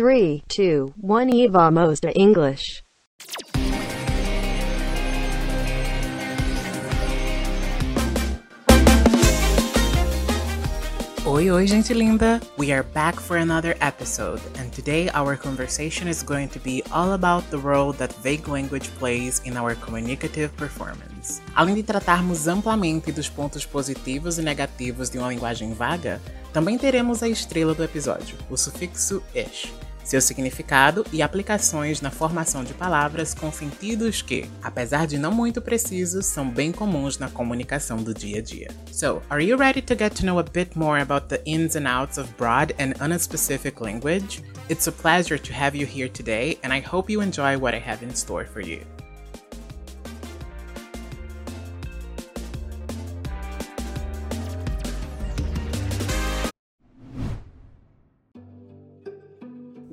3, 2, 1 e vamos a English. Oi, oi, gente linda! We are back for another episode, and today our conversation is going to be all about the role that vague language plays in our communicative performance. Além de tratarmos amplamente dos pontos positivos e negativos de uma linguagem vaga, também teremos a estrela do episódio, o sufixo ish seu significado e aplicações na formação de palavras com sentidos que, apesar de não muito precisos, são bem comuns na comunicação do dia a dia. So, are you ready to get to know a bit more about the ins and outs of broad and unspecific language? It's a pleasure to have you here today, and I hope you enjoy what I have in store for you.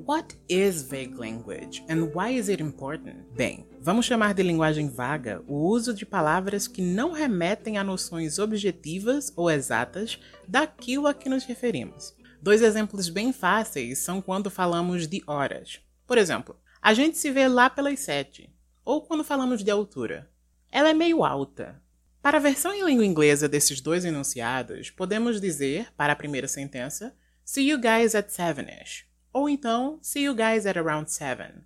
What is vague language and why is it important? Bem, vamos chamar de linguagem vaga o uso de palavras que não remetem a noções objetivas ou exatas daquilo a que nos referimos. Dois exemplos bem fáceis são quando falamos de horas. Por exemplo, a gente se vê lá pelas sete. Ou quando falamos de altura. Ela é meio alta. Para a versão em língua inglesa desses dois enunciados, podemos dizer, para a primeira sentença, See you guys at seven-ish. Ou então, see you guys at around seven.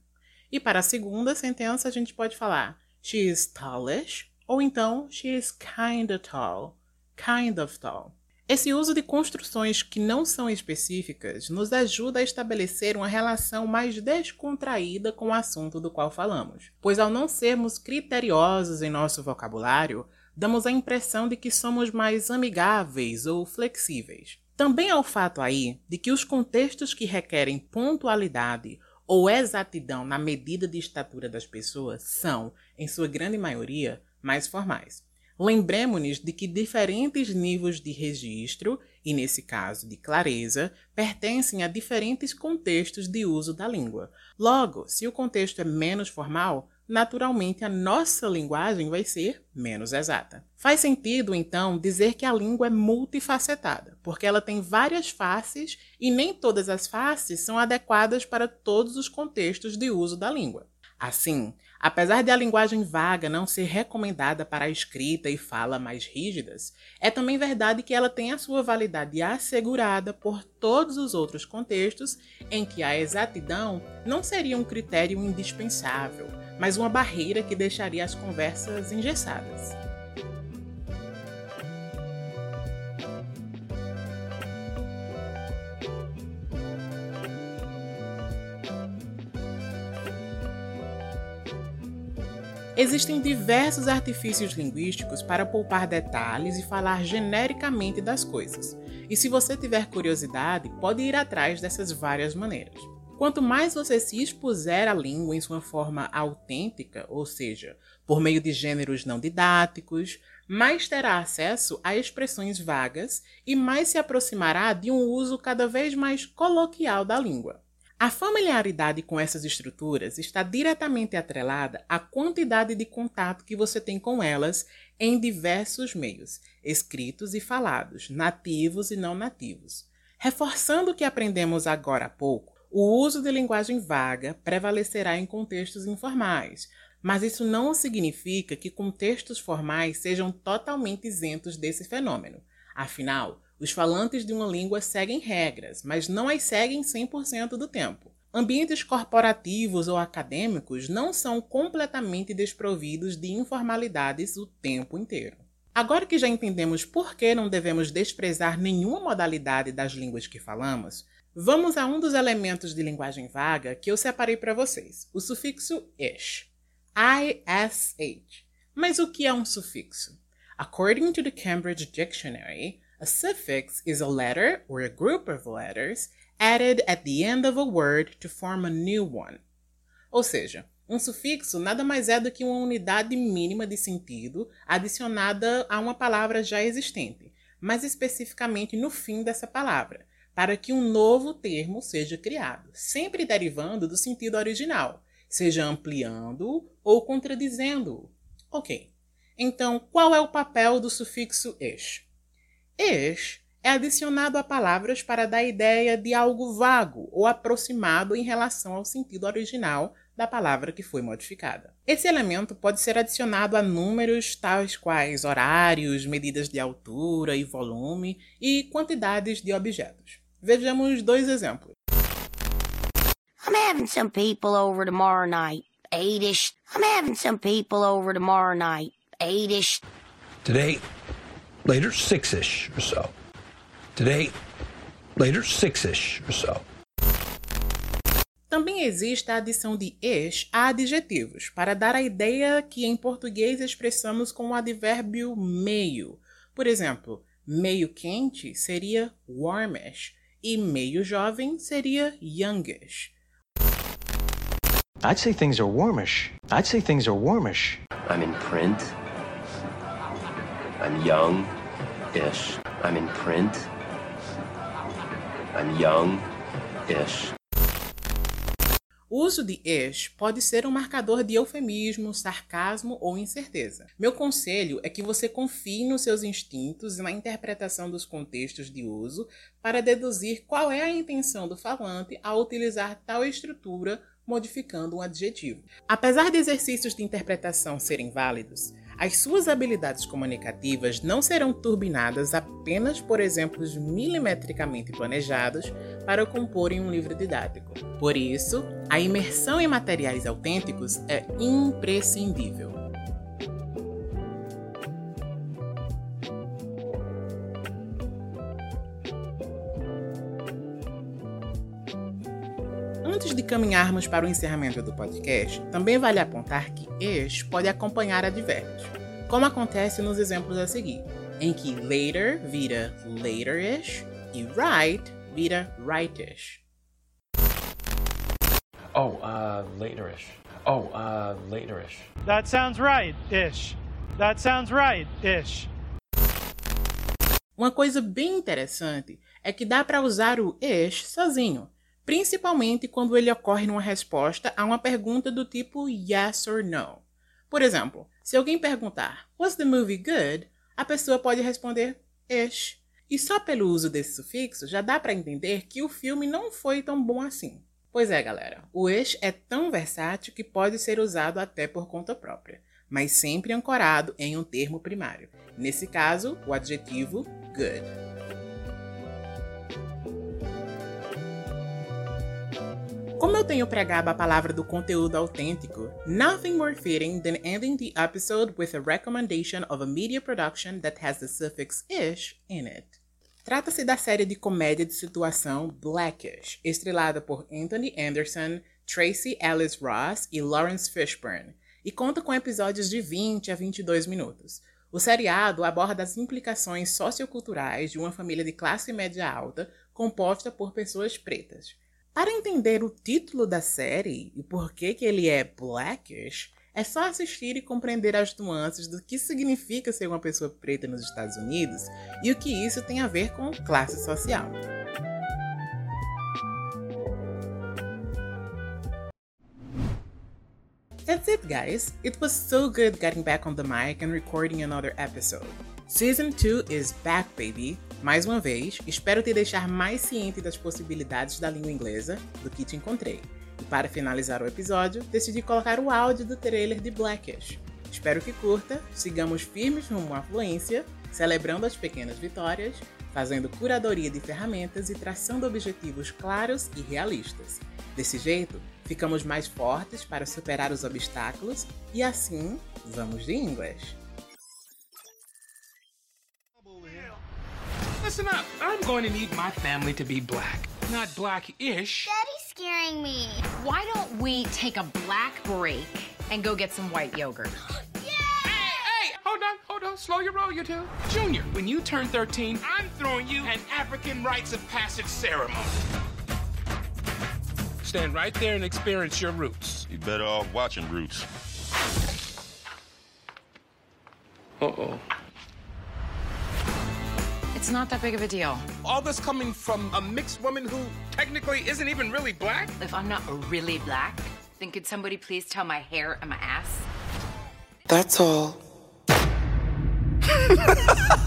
E para a segunda sentença, a gente pode falar she is tallish, ou então she is kinda tall, kind of tall. Esse uso de construções que não são específicas nos ajuda a estabelecer uma relação mais descontraída com o assunto do qual falamos, pois ao não sermos criteriosos em nosso vocabulário, damos a impressão de que somos mais amigáveis ou flexíveis. Também há o fato aí de que os contextos que requerem pontualidade ou exatidão na medida de estatura das pessoas são, em sua grande maioria, mais formais. Lembremos-nos de que diferentes níveis de registro, e nesse caso de clareza, pertencem a diferentes contextos de uso da língua. Logo, se o contexto é menos formal, naturalmente a nossa linguagem vai ser menos exata. Faz sentido, então, dizer que a língua é multifacetada, porque ela tem várias faces e nem todas as faces são adequadas para todos os contextos de uso da língua. Assim, apesar de a linguagem vaga não ser recomendada para a escrita e fala mais rígidas, é também verdade que ela tem a sua validade assegurada por todos os outros contextos em que a exatidão não seria um critério indispensável, mas uma barreira que deixaria as conversas engessadas. Existem diversos artifícios linguísticos para poupar detalhes e falar genericamente das coisas. E se você tiver curiosidade, pode ir atrás dessas várias maneiras. Quanto mais você se expuser à língua em sua forma autêntica, ou seja, por meio de gêneros não didáticos, mais terá acesso a expressões vagas e mais se aproximará de um uso cada vez mais coloquial da língua. A familiaridade com essas estruturas está diretamente atrelada à quantidade de contato que você tem com elas em diversos meios, escritos e falados, nativos e não nativos. Reforçando o que aprendemos agora há pouco, o uso de linguagem vaga prevalecerá em contextos informais, mas isso não significa que contextos formais sejam totalmente isentos desse fenômeno. Afinal, os falantes de uma língua seguem regras, mas não as seguem 100% do tempo. Ambientes corporativos ou acadêmicos não são completamente desprovidos de informalidades o tempo inteiro. Agora que já entendemos por que não devemos desprezar nenhuma modalidade das línguas que falamos, vamos a um dos elementos de linguagem vaga que eu separei para vocês, o sufixo ish. ISH. Mas o que é um sufixo? According to the Cambridge Dictionary, A suffix is a letter or a group of letters added at the end of a word to form a new one. Ou seja, um sufixo nada mais é do que uma unidade mínima de sentido adicionada a uma palavra já existente, mais especificamente no fim dessa palavra, para que um novo termo seja criado, sempre derivando do sentido original, seja ampliando ou contradizendo-o. Ok. Então, qual é o papel do sufixo ish? Ish é adicionado a palavras para dar ideia de algo vago ou aproximado em relação ao sentido original da palavra que foi modificada. Esse elemento pode ser adicionado a números tais quais horários, medidas de altura e volume e quantidades de objetos. Vejamos dois exemplos. I'm having some people over tomorrow night. Eight-ish. I'm having some people over tomorrow night. Eight-ish. Today, later six-ish or so. Today, later six-ish or so. Também existe a adição de "-ish" a adjetivos, para dar a ideia que em português expressamos com o advérbio meio. Por exemplo, meio quente seria warmish e meio jovem seria youngish. I'd say things are warmish. I'd say things are warmish. I'm in print. I'm young-ish. I'm in print. I'm young-ish. O uso de "-ish" pode ser um marcador de eufemismo, sarcasmo ou incerteza. Meu conselho é que você confie nos seus instintos e na interpretação dos contextos de uso para deduzir qual é a intenção do falante ao utilizar tal estrutura modificando um adjetivo. Apesar de exercícios de interpretação serem válidos, as suas habilidades comunicativas não serão turbinadas apenas por exemplos milimetricamente planejados para comporem um livro didático. Por isso, a imersão em materiais autênticos é imprescindível. Caminharmos para o encerramento do podcast, também vale apontar que ish pode acompanhar advérbios, como acontece nos exemplos a seguir, em que later vira laterish e right vira rightish. Oh, uh, laterish. Oh, uh, laterish. That sounds right ish. That sounds right ish. Uma coisa bem interessante é que dá para usar o ish sozinho, principalmente quando ele ocorre numa resposta a uma pergunta do tipo yes or no. Por exemplo, se alguém perguntar Was the movie good? a pessoa pode responder ish. E só pelo uso desse sufixo já dá para entender que o filme não foi tão bom assim. Pois é, galera, o ish é tão versátil que pode ser usado até por conta própria, mas sempre ancorado em um termo primário. Nesse caso, o adjetivo good. Como eu tenho pregado a palavra do conteúdo autêntico, nothing more fitting than ending the episode with a recommendation of a media production that has the suffix ish in it. Trata-se da série de comédia de situação Blackish, estrelada por Anthony Anderson, Tracy Ellis Ross e Lawrence Fishburne, e conta com episódios de 20 a 22 minutos. O seriado aborda as implicações socioculturais de uma família de classe média alta composta por pessoas pretas. Para entender o título da série e por que, que ele é Blackish, é só assistir e compreender as nuances do que significa ser uma pessoa preta nos Estados Unidos e o que isso tem a ver com classe social. That's it, guys. It was so good getting back on the mic and recording another episode. Season 2 is back, baby. Mais uma vez, espero te deixar mais ciente das possibilidades da língua inglesa do que te encontrei. E para finalizar o episódio, decidi colocar o áudio do trailer de Blackish. Espero que curta, sigamos firmes rumo à fluência, celebrando as pequenas vitórias, fazendo curadoria de ferramentas e traçando objetivos claros e realistas. Desse jeito, ficamos mais fortes para superar os obstáculos e assim, vamos de inglês! Listen up. I'm going to need my family to be black. Not black-ish. Daddy's scaring me. Why don't we take a black break and go get some white yogurt? Hey, hey! Hold on, hold on. Slow your roll, you two. Junior, when you turn 13, I'm throwing you an African rites of passage ceremony. Stand right there and experience your roots. You better off watching Roots. Uh-oh. It's not that big of a deal. All this coming from a mixed woman who technically isn't even really black? If I'm not really black, then could somebody please tell my hair and my ass? That's all.